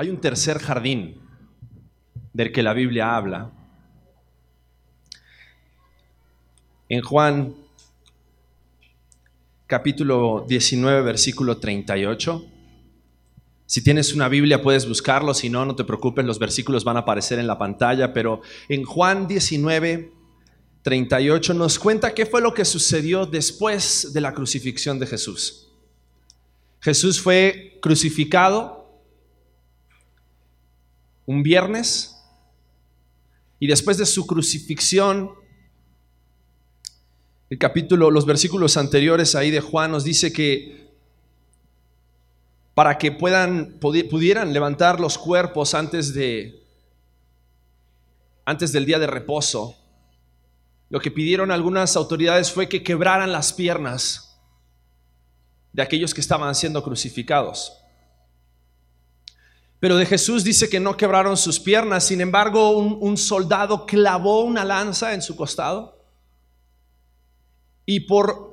Hay un tercer jardín del que la Biblia habla. En Juan capítulo 19, versículo 38. Si tienes una Biblia puedes buscarlo, si no, no te preocupes, los versículos van a aparecer en la pantalla, pero en Juan 19, 38 nos cuenta qué fue lo que sucedió después de la crucifixión de Jesús. Jesús fue crucificado un viernes y después de su crucifixión, el capítulo, los versículos anteriores ahí de Juan nos dice que para que puedan, pudieran levantar los cuerpos antes de antes del día de reposo, lo que pidieron algunas autoridades fue que quebraran las piernas de aquellos que estaban siendo crucificados. Pero de Jesús dice que no quebraron sus piernas, sin embargo un, soldado clavó una lanza en su costado y por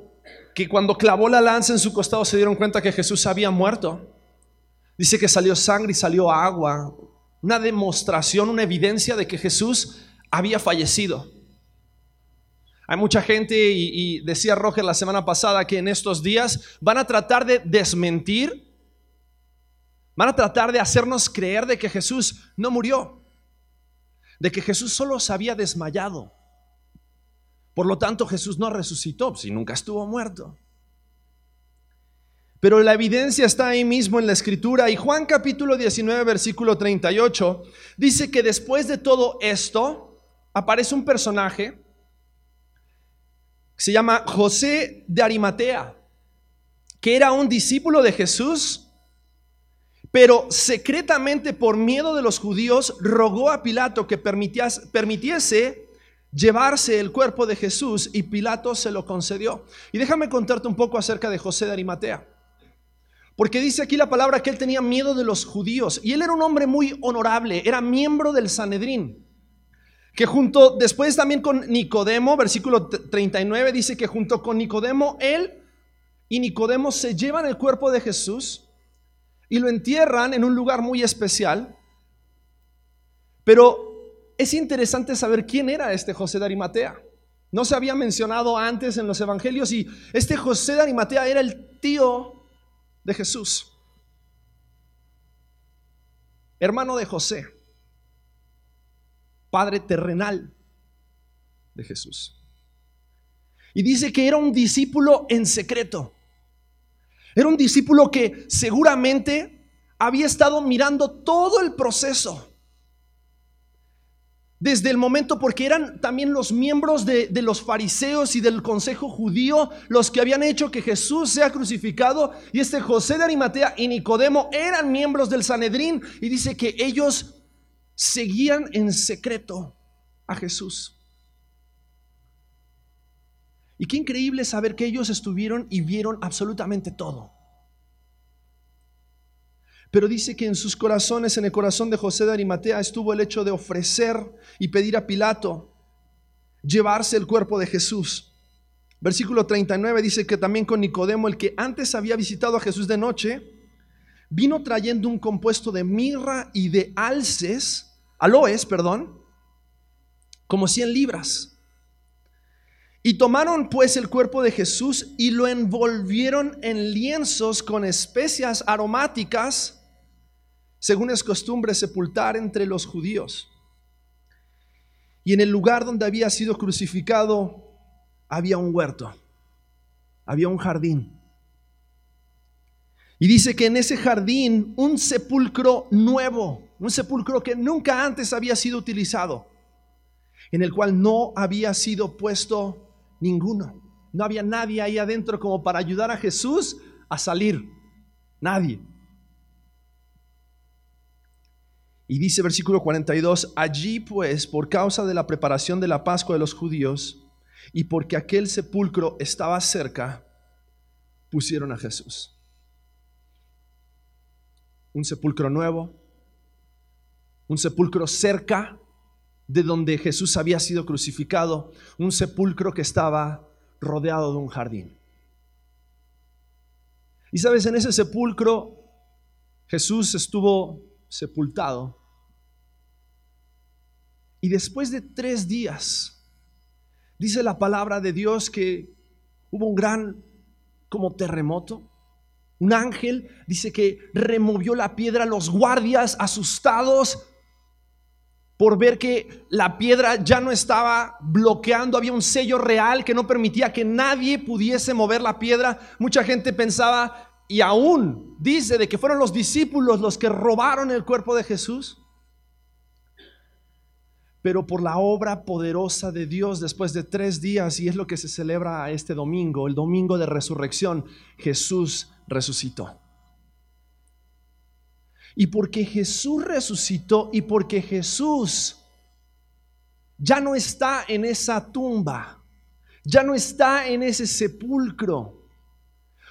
que cuando clavó la lanza en su costado se dieron cuenta que Jesús había muerto. Dice que salió sangre y salió agua, una demostración, una evidencia de que Jesús había fallecido. Hay mucha gente, y, decía Roger la semana pasada, que en estos días van a tratar de desmentir, van a tratar de hacernos creer de que Jesús no murió, de que Jesús solo se había desmayado. Por lo tanto, Jesús no resucitó, si nunca estuvo muerto. Pero la evidencia está ahí mismo en la escritura y Juan capítulo 19 versículo 38 dice que después de todo esto aparece un personaje se llama José de Arimatea, que era un discípulo de Jesús, pero secretamente por miedo de los judíos rogó a Pilato que permitiese llevarse el cuerpo de Jesús y Pilato se lo concedió. Y déjame contarte un poco acerca de José de Arimatea. Porque dice aquí la palabra que él tenía miedo de los judíos y él era un hombre muy honorable, era miembro del Sanedrín que junto, después también con Nicodemo, versículo 39 dice que junto con Nicodemo, él y Nicodemo se llevan el cuerpo de Jesús y lo entierran en un lugar muy especial. Pero es interesante saber quién era este José de Arimatea. No se había mencionado antes en los evangelios y este José de Arimatea era el tío de Jesús, hermano de José padre terrenal de Jesús. Y dice que era un discípulo en secreto. Era un discípulo que seguramente había estado mirando todo el proceso. Desde el momento, porque eran también los miembros de, los fariseos y del consejo judío los que habían hecho que Jesús sea crucificado. Y este José de Arimatea y Nicodemo eran miembros del Sanedrín. Y dice que ellos seguían en secreto a Jesús. Y qué increíble saber que ellos estuvieron y vieron absolutamente todo. Pero dice que en sus corazones, en el corazón de José de Arimatea, estuvo el hecho de ofrecer y pedir a Pilato llevarse el cuerpo de Jesús. Versículo 39 dice que también con Nicodemo, el que antes había visitado a Jesús de noche, vino trayendo un compuesto de mirra y de alces aloes, perdón, como 100 libras. Y tomaron pues el cuerpo de Jesús y lo envolvieron en lienzos con especias aromáticas, según es costumbre sepultar entre los judíos. Y en el lugar donde había sido crucificado había un huerto, había un jardín. Y dice que en ese jardín un sepulcro nuevo un sepulcro que nunca antes había sido utilizado, en el cual no había sido puesto ninguno. No había nadie ahí adentro como para ayudar a Jesús a salir. Nadie. Y dice versículo 42, allí pues, por causa de la preparación de la Pascua de los judíos, y porque aquel sepulcro estaba cerca, pusieron a Jesús. Un sepulcro nuevo, un sepulcro cerca de donde Jesús había sido crucificado, un sepulcro que estaba rodeado de un jardín. Y sabes, en ese sepulcro Jesús estuvo sepultado. Y después de tres días, dice la palabra de Dios que hubo un gran como terremoto. Un ángel dice que removió la piedra, los guardias asustados por ver que la piedra ya no estaba bloqueando, había un sello real que no permitía que nadie pudiese mover la piedra. Mucha gente pensaba, y aún dice, de que fueron los discípulos los que robaron el cuerpo de Jesús. Pero por la obra poderosa de Dios después de tres días, y es lo que se celebra este domingo, el domingo de resurrección, Jesús resucitó. Y porque Jesús resucitó y porque Jesús ya no está en esa tumba, ya no está en ese sepulcro.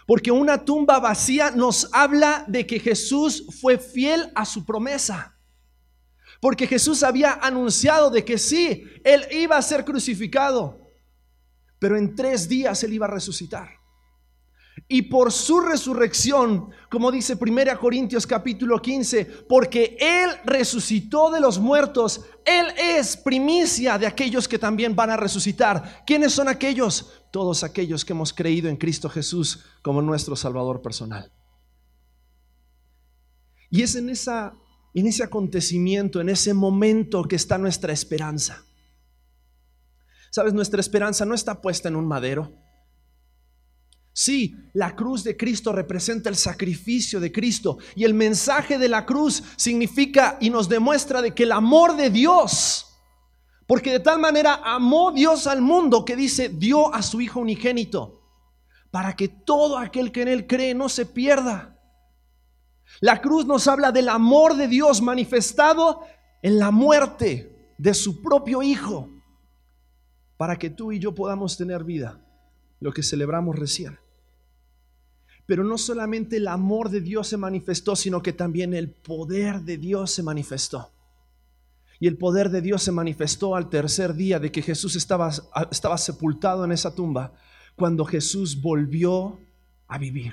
Porque una tumba vacía nos habla de que Jesús fue fiel a su promesa. Porque Jesús había anunciado de que sí, Él iba a ser crucificado, pero en tres días Él iba a resucitar. Y por su resurrección, como dice 1 Corintios capítulo 15, porque Él resucitó de los muertos, Él es primicia de aquellos que también van a resucitar. ¿Quiénes son aquellos? Todos aquellos que hemos creído en Cristo Jesús como nuestro Salvador personal. Y es en, esa, en ese acontecimiento, en ese momento que está nuestra esperanza. Sabes, nuestra esperanza no está puesta en un madero Sí, la cruz de Cristo representa el sacrificio de Cristo y el mensaje de la cruz significa y nos demuestra de que el amor de Dios, porque de tal manera amó Dios al mundo que dice, dio a su Hijo unigénito, para que todo aquel que en Él cree no se pierda. La cruz nos habla del amor de Dios manifestado en la muerte de su propio Hijo, para que tú y yo podamos tener vida, lo que celebramos recién. Pero no solamente el amor de Dios se manifestó, sino que también el poder de Dios se manifestó. Y el poder de Dios se manifestó al tercer día de que Jesús estaba, sepultado en esa tumba, cuando Jesús volvió a vivir.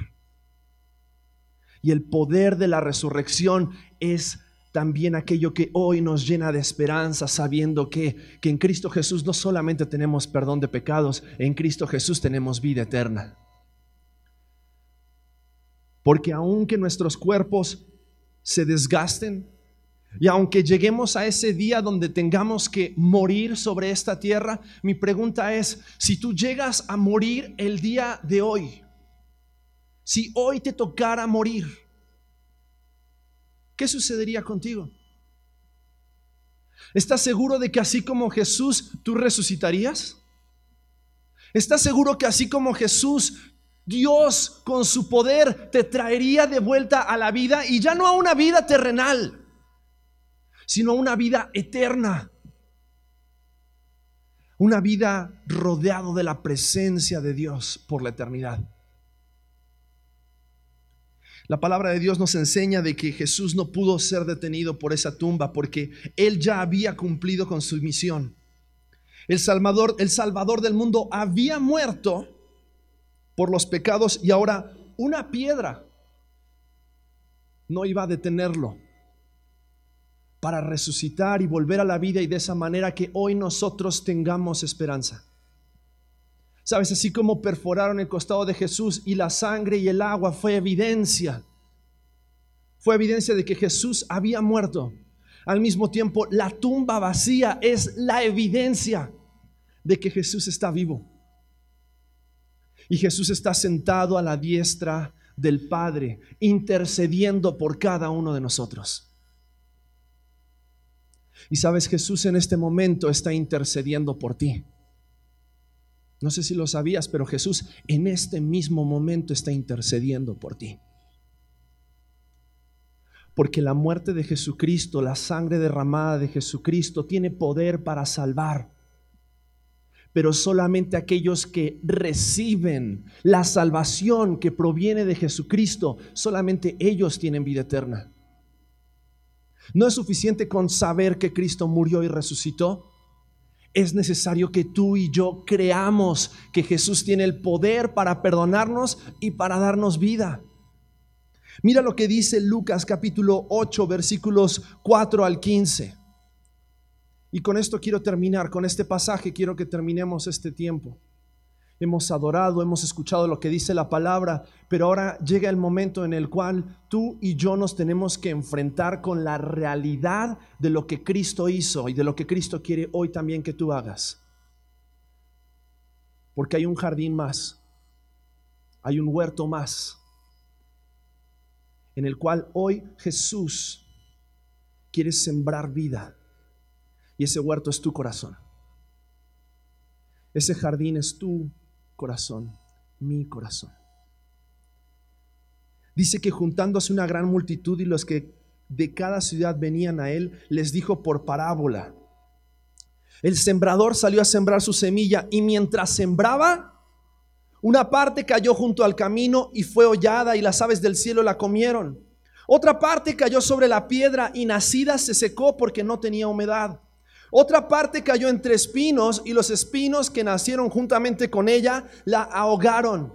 Y el poder de la resurrección es también aquello que hoy nos llena de esperanza, sabiendo que, que en Cristo Jesús no solamente tenemos perdón de pecados, en Cristo Jesús tenemos vida eterna. Porque aunque nuestros cuerpos se desgasten y aunque lleguemos a ese día donde tengamos que morir sobre esta tierra, mi pregunta es, si tú llegas a morir el día de hoy, si hoy te tocara morir, ¿qué sucedería contigo? ¿Estás seguro de que así como Jesús tú resucitarías? ¿Estás seguro que así como Jesús Dios con su poder te traería de vuelta a la vida y ya no a una vida terrenal, sino a una vida eterna. Una vida rodeado de la presencia de Dios por la eternidad. La palabra de Dios nos enseña de que Jesús no pudo ser detenido por esa tumba porque él ya había cumplido con su misión. El Salvador, el Salvador del mundo había muerto por los pecados y ahora una piedra no iba a detenerlo para resucitar y volver a la vida y de esa manera que hoy nosotros tengamos esperanza. Sabes, así como perforaron el costado de Jesús y la sangre y el agua fue evidencia, fue evidencia de que Jesús había muerto. Al mismo tiempo, la tumba vacía es la evidencia de que Jesús está vivo. Y Jesús está sentado a la diestra del Padre, intercediendo por cada uno de nosotros. Y sabes, Jesús en este momento está intercediendo por ti. No sé si lo sabías, pero Jesús en este mismo momento está intercediendo por ti. Porque la muerte de Jesucristo, la sangre derramada de Jesucristo tiene poder para salvar pero solamente aquellos que reciben la salvación que proviene de Jesucristo, solamente ellos tienen vida eterna. No es suficiente con saber que Cristo murió y resucitó. Es necesario que tú y yo creamos que Jesús tiene el poder para perdonarnos y para darnos vida. Mira lo que dice Lucas capítulo 8 versículos 4 al 15. Y con esto quiero terminar, con este pasaje quiero que terminemos este tiempo. Hemos adorado, hemos escuchado lo que dice la palabra, pero ahora llega el momento en el cual tú y yo nos tenemos que enfrentar con la realidad de lo que Cristo hizo y de lo que Cristo quiere hoy también que tú hagas. Porque hay un jardín más, hay un huerto más, en el cual hoy Jesús quiere sembrar vida. Ese huerto es tu corazón. Ese jardín es tu corazón, mi corazón. Dice que juntándose una gran multitud y los que de cada ciudad venían a él, les dijo por parábola. El sembrador salió a sembrar su semilla y mientras sembraba, una parte cayó junto al camino y fue hollada y las aves del cielo la comieron. Otra parte cayó sobre la piedra y nacida se secó porque no tenía humedad. Otra parte cayó entre espinos y los espinos que nacieron juntamente con ella la ahogaron.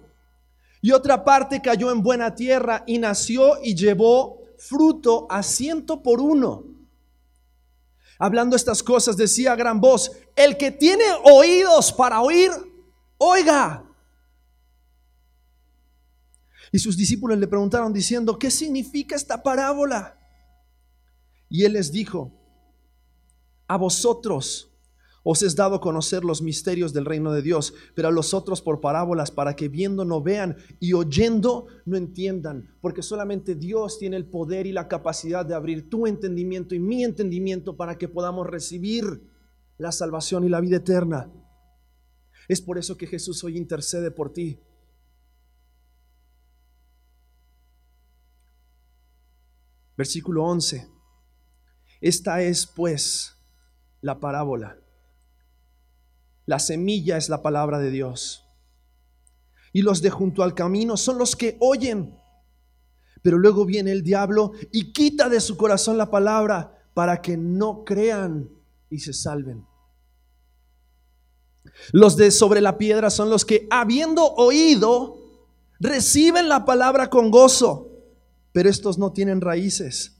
Y otra parte cayó en buena tierra y nació y llevó fruto a ciento por uno. Hablando estas cosas decía a gran voz, el que tiene oídos para oír, oiga. Y sus discípulos le preguntaron diciendo, ¿qué significa esta parábola? Y él les dijo, a vosotros os es dado conocer los misterios del reino de Dios, pero a los otros por parábolas, para que viendo no vean y oyendo no entiendan, porque solamente Dios tiene el poder y la capacidad de abrir tu entendimiento y mi entendimiento para que podamos recibir la salvación y la vida eterna. Es por eso que Jesús hoy intercede por ti. Versículo 11. Esta es pues la parábola. La semilla es la palabra de Dios. Y los de junto al camino son los que oyen. Pero luego viene el diablo y quita de su corazón la palabra para que no crean y se salven. Los de sobre la piedra son los que, habiendo oído, reciben la palabra con gozo, pero estos no tienen raíces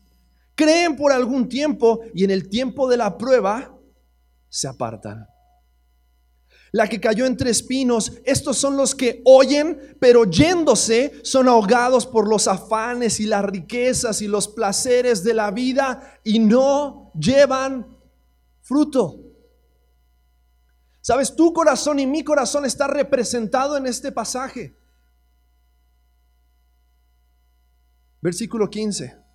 creen por algún tiempo y en el tiempo de la prueba se apartan. La que cayó entre espinos, estos son los que oyen, pero yéndose son ahogados por los afanes y las riquezas y los placeres de la vida y no llevan fruto. Sabes, tu corazón y mi corazón está representado en este pasaje. Versículo 15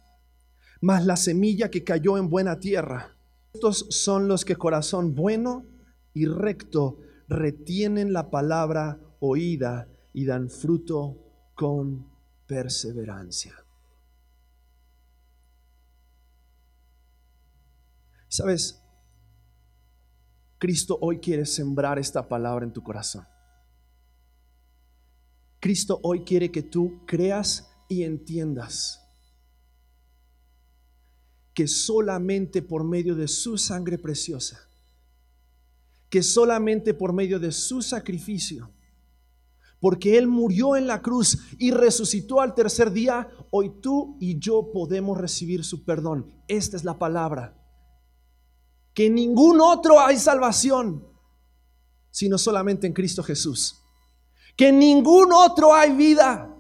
mas la semilla que cayó en buena tierra. Estos son los que corazón bueno y recto retienen la palabra oída y dan fruto con perseverancia. ¿Sabes? Cristo hoy quiere sembrar esta palabra en tu corazón. Cristo hoy quiere que tú creas y entiendas que solamente por medio de su sangre preciosa, que solamente por medio de su sacrificio, porque Él murió en la cruz y resucitó al tercer día, hoy tú y yo podemos recibir su perdón. Esta es la palabra. Que ningún otro hay salvación, sino solamente en Cristo Jesús. Que ningún otro hay vida,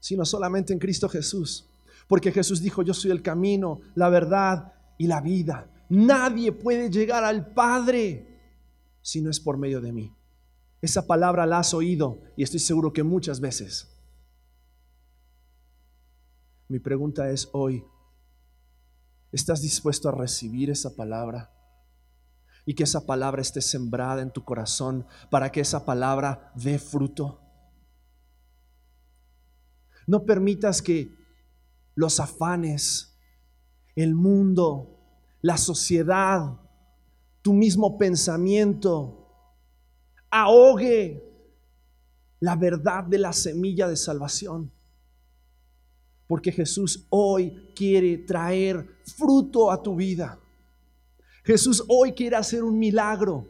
sino solamente en Cristo Jesús. Porque Jesús dijo, yo soy el camino, la verdad y la vida. Nadie puede llegar al Padre si no es por medio de mí. Esa palabra la has oído y estoy seguro que muchas veces. Mi pregunta es hoy, ¿estás dispuesto a recibir esa palabra? Y que esa palabra esté sembrada en tu corazón para que esa palabra dé fruto. No permitas que los afanes, el mundo, la sociedad, tu mismo pensamiento, ahogue la verdad de la semilla de salvación. Porque Jesús hoy quiere traer fruto a tu vida. Jesús hoy quiere hacer un milagro.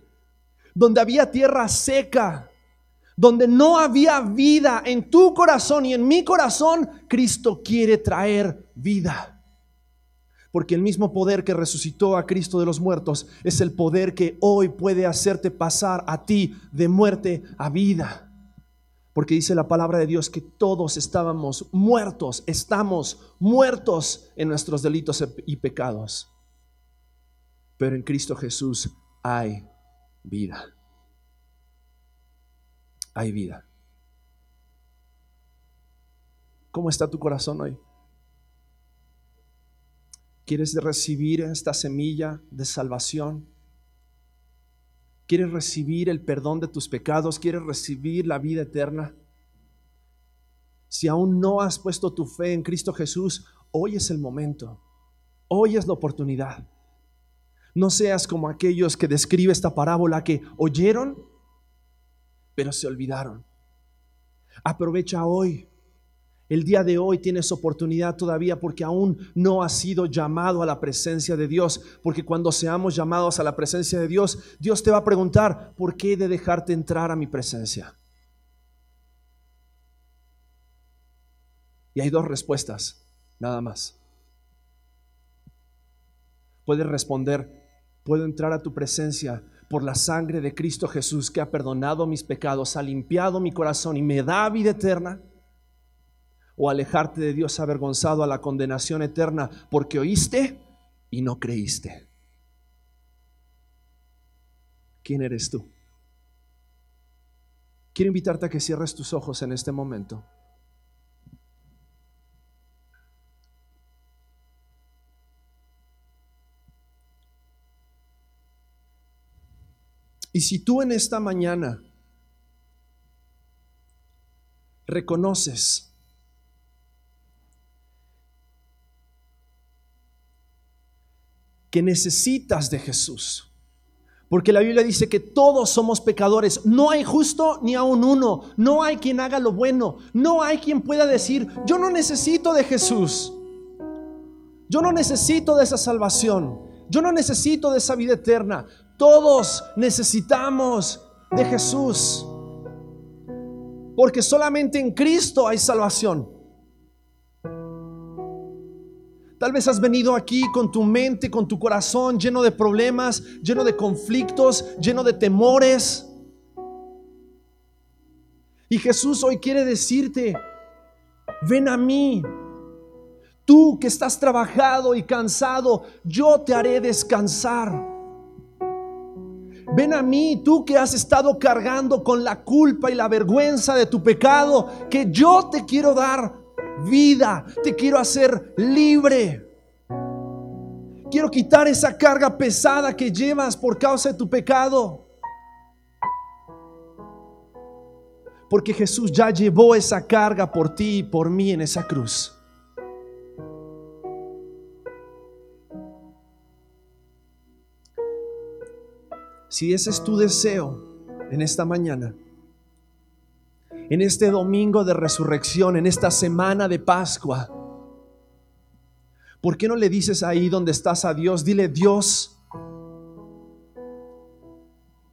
Donde había tierra seca, donde no había vida en tu corazón y en mi corazón, Cristo quiere traer vida. Porque el mismo poder que resucitó a Cristo de los muertos es el poder que hoy puede hacerte pasar a ti de muerte a vida. Porque dice la palabra de Dios que todos estábamos muertos, estamos muertos en nuestros delitos y pecados. Pero en Cristo Jesús hay vida hay vida. ¿Cómo está tu corazón hoy? ¿Quieres recibir esta semilla de salvación? ¿Quieres recibir el perdón de tus pecados? ¿Quieres recibir la vida eterna? Si aún no has puesto tu fe en Cristo Jesús, hoy es el momento. Hoy es la oportunidad. No seas como aquellos que describe esta parábola que oyeron pero se olvidaron. Aprovecha hoy. El día de hoy tienes oportunidad todavía porque aún no has sido llamado a la presencia de Dios. Porque cuando seamos llamados a la presencia de Dios, Dios te va a preguntar, ¿por qué he de dejarte entrar a mi presencia? Y hay dos respuestas, nada más. Puedes responder, puedo entrar a tu presencia por la sangre de Cristo Jesús que ha perdonado mis pecados, ha limpiado mi corazón y me da vida eterna? ¿O alejarte de Dios avergonzado a la condenación eterna porque oíste y no creíste? ¿Quién eres tú? Quiero invitarte a que cierres tus ojos en este momento. Y si tú en esta mañana reconoces que necesitas de Jesús, porque la Biblia dice que todos somos pecadores. No hay justo ni aun uno. No hay quien haga lo bueno. No hay quien pueda decir, yo no necesito de Jesús. Yo no necesito de esa salvación. Yo no necesito de esa vida eterna. Todos necesitamos de Jesús. Porque solamente en Cristo hay salvación. Tal vez has venido aquí con tu mente, con tu corazón lleno de problemas, lleno de conflictos, lleno de temores. Y Jesús hoy quiere decirte, ven a mí. Tú que estás trabajado y cansado, yo te haré descansar. Ven a mí, tú que has estado cargando con la culpa y la vergüenza de tu pecado, que yo te quiero dar vida, te quiero hacer libre. Quiero quitar esa carga pesada que llevas por causa de tu pecado. Porque Jesús ya llevó esa carga por ti y por mí en esa cruz. Si ese es tu deseo en esta mañana, en este domingo de resurrección, en esta semana de Pascua, ¿por qué no le dices ahí donde estás a Dios? Dile, Dios,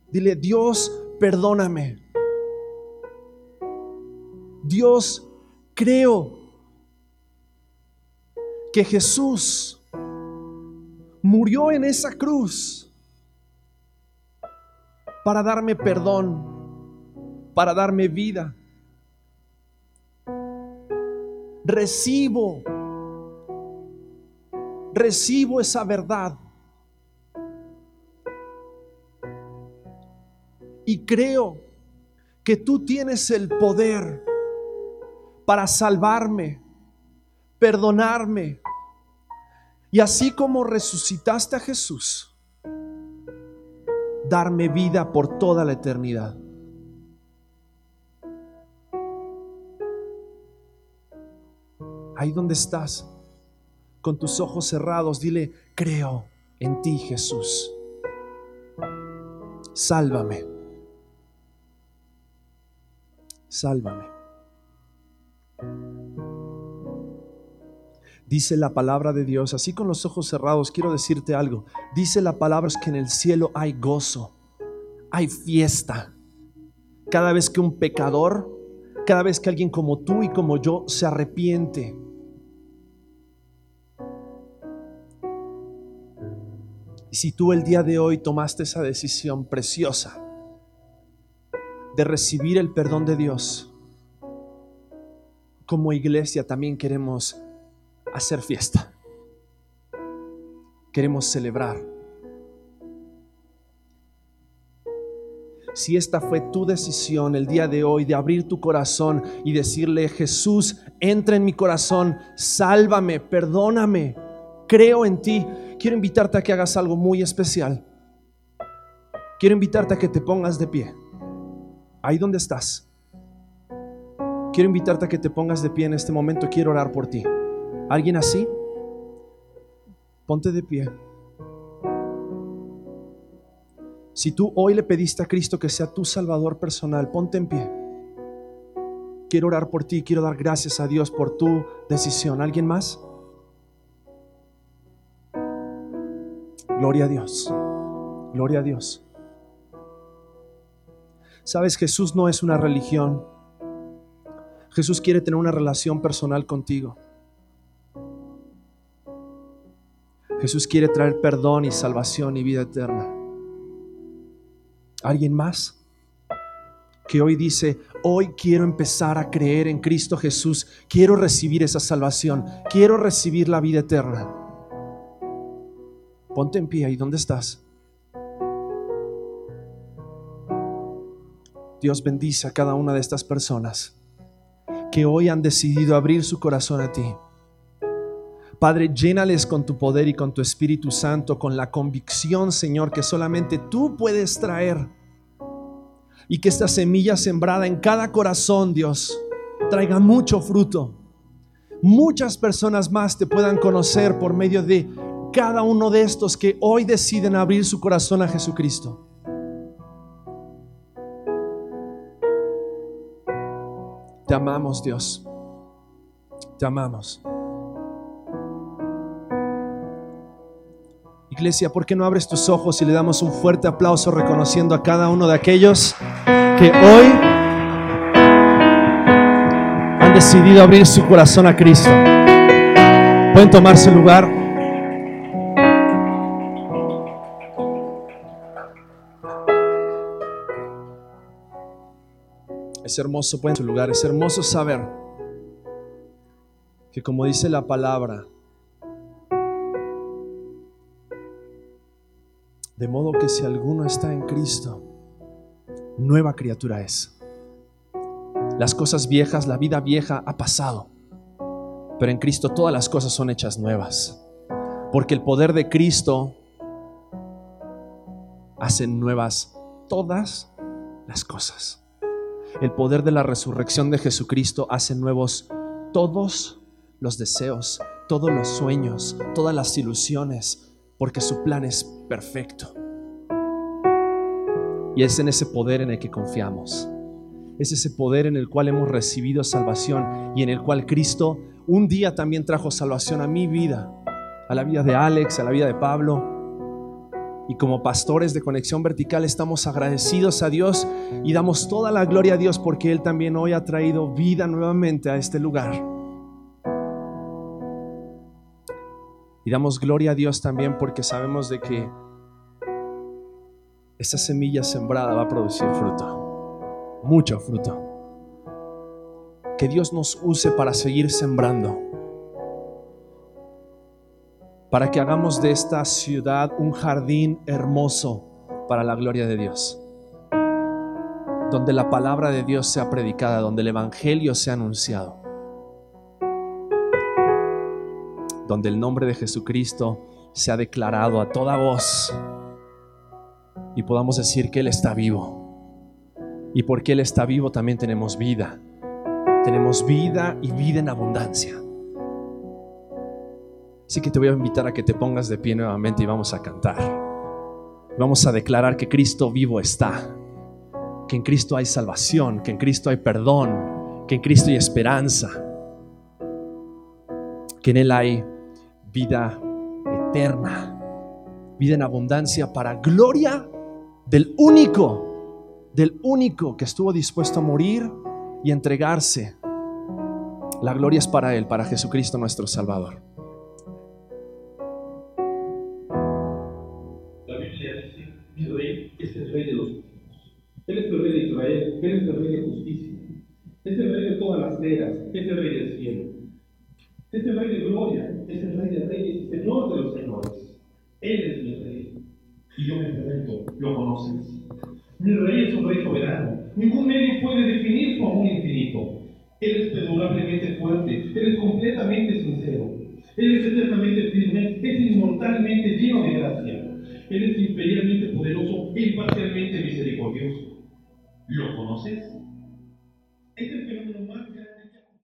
dile, Dios, perdóname. Dios, creo que Jesús murió en esa cruz para darme perdón, para darme vida. Recibo, recibo esa verdad. Y creo que tú tienes el poder para salvarme, perdonarme. Y así como resucitaste a Jesús, darme vida por toda la eternidad. Ahí donde estás, con tus ojos cerrados, dile, creo en ti Jesús. Sálvame. Sálvame. Dice la palabra de Dios, así con los ojos cerrados, quiero decirte algo. Dice la palabra es que en el cielo hay gozo, hay fiesta. cada vez que un pecador, cada vez que alguien como tú y como yo se arrepiente. Y si tú el día de hoy tomaste esa decisión preciosa de recibir el perdón de Dios, como iglesia también queremos hacer fiesta. Queremos celebrar. Si esta fue tu decisión el día de hoy de abrir tu corazón y decirle, Jesús, entra en mi corazón, sálvame, perdóname, creo en ti, quiero invitarte a que hagas algo muy especial. Quiero invitarte a que te pongas de pie. Ahí donde estás. Quiero invitarte a que te pongas de pie en este momento. Quiero orar por ti. ¿Alguien así? Ponte de pie. Si tú hoy le pediste a Cristo que sea tu Salvador personal, ponte en pie. Quiero orar por ti, quiero dar gracias a Dios por tu decisión. ¿Alguien más? Gloria a Dios. Gloria a Dios. Sabes, Jesús no es una religión. Jesús quiere tener una relación personal contigo. Jesús quiere traer perdón y salvación y vida eterna. ¿Alguien más? Que hoy dice, hoy quiero empezar a creer en Cristo Jesús, quiero recibir esa salvación, quiero recibir la vida eterna. Ponte en pie ahí, ¿dónde estás? Dios bendice a cada una de estas personas que hoy han decidido abrir su corazón a ti. Padre, llénales con tu poder y con tu Espíritu Santo, con la convicción, Señor, que solamente tú puedes traer. Y que esta semilla sembrada en cada corazón, Dios, traiga mucho fruto. Muchas personas más te puedan conocer por medio de cada uno de estos que hoy deciden abrir su corazón a Jesucristo. Te amamos, Dios. Te amamos. Iglesia, ¿por qué no abres tus ojos y le damos un fuerte aplauso reconociendo a cada uno de aquellos que hoy han decidido abrir su corazón a Cristo? Pueden tomar su lugar. Es hermoso, en su lugar, es hermoso saber que como dice la palabra, de modo que si alguno está en Cristo, nueva criatura es. Las cosas viejas, la vida vieja ha pasado, pero en Cristo todas las cosas son hechas nuevas, porque el poder de Cristo hace nuevas todas las cosas. El poder de la resurrección de Jesucristo hace nuevos todos los deseos, todos los sueños, todas las ilusiones, porque su plan es perfecto. Y es en ese poder en el que confiamos. Es ese poder en el cual hemos recibido salvación y en el cual Cristo un día también trajo salvación a mi vida, a la vida de Alex, a la vida de Pablo, y como pastores de Conexión Vertical estamos agradecidos a Dios y damos toda la gloria a Dios porque Él también hoy ha traído vida nuevamente a este lugar. Y damos gloria a Dios también porque sabemos de que esa semilla sembrada va a producir fruto, mucho fruto. Que Dios nos use para seguir sembrando para que hagamos de esta ciudad un jardín hermoso para la gloria de Dios, donde la palabra de Dios sea predicada, donde el Evangelio sea anunciado, donde el nombre de Jesucristo sea declarado a toda voz y podamos decir que Él está vivo. Y porque Él está vivo también tenemos vida. Tenemos vida y vida en abundancia. Así que te voy a invitar a que te pongas de pie nuevamente y vamos a cantar. Vamos a declarar que Cristo vivo está, que en Cristo hay salvación, que en Cristo hay perdón, que en Cristo hay esperanza, que en Él hay vida eterna, vida en abundancia para gloria del único del único que estuvo dispuesto a morir y entregarse. La gloria es para Él, para Jesucristo nuestro Salvador. Mi rey es el rey de los judíos. Él es el rey de Israel, Él es el rey de justicia. Es el rey de todas las eras, es el rey del cielo. Es el rey de gloria, es el rey de reyes y señor de los señores. Él es mi rey. Y yo me pregunto, ¿lo conoces? Mi rey es un rey soberano. Ningún medio puede definir su amor infinito. Él es perdurablemente fuerte. Él es completamente sincero. Él es eternamente firme. Es inmortalmente lleno de gracia. Él es imperialmente poderoso e imparcialmente misericordioso. ¿Lo conoces?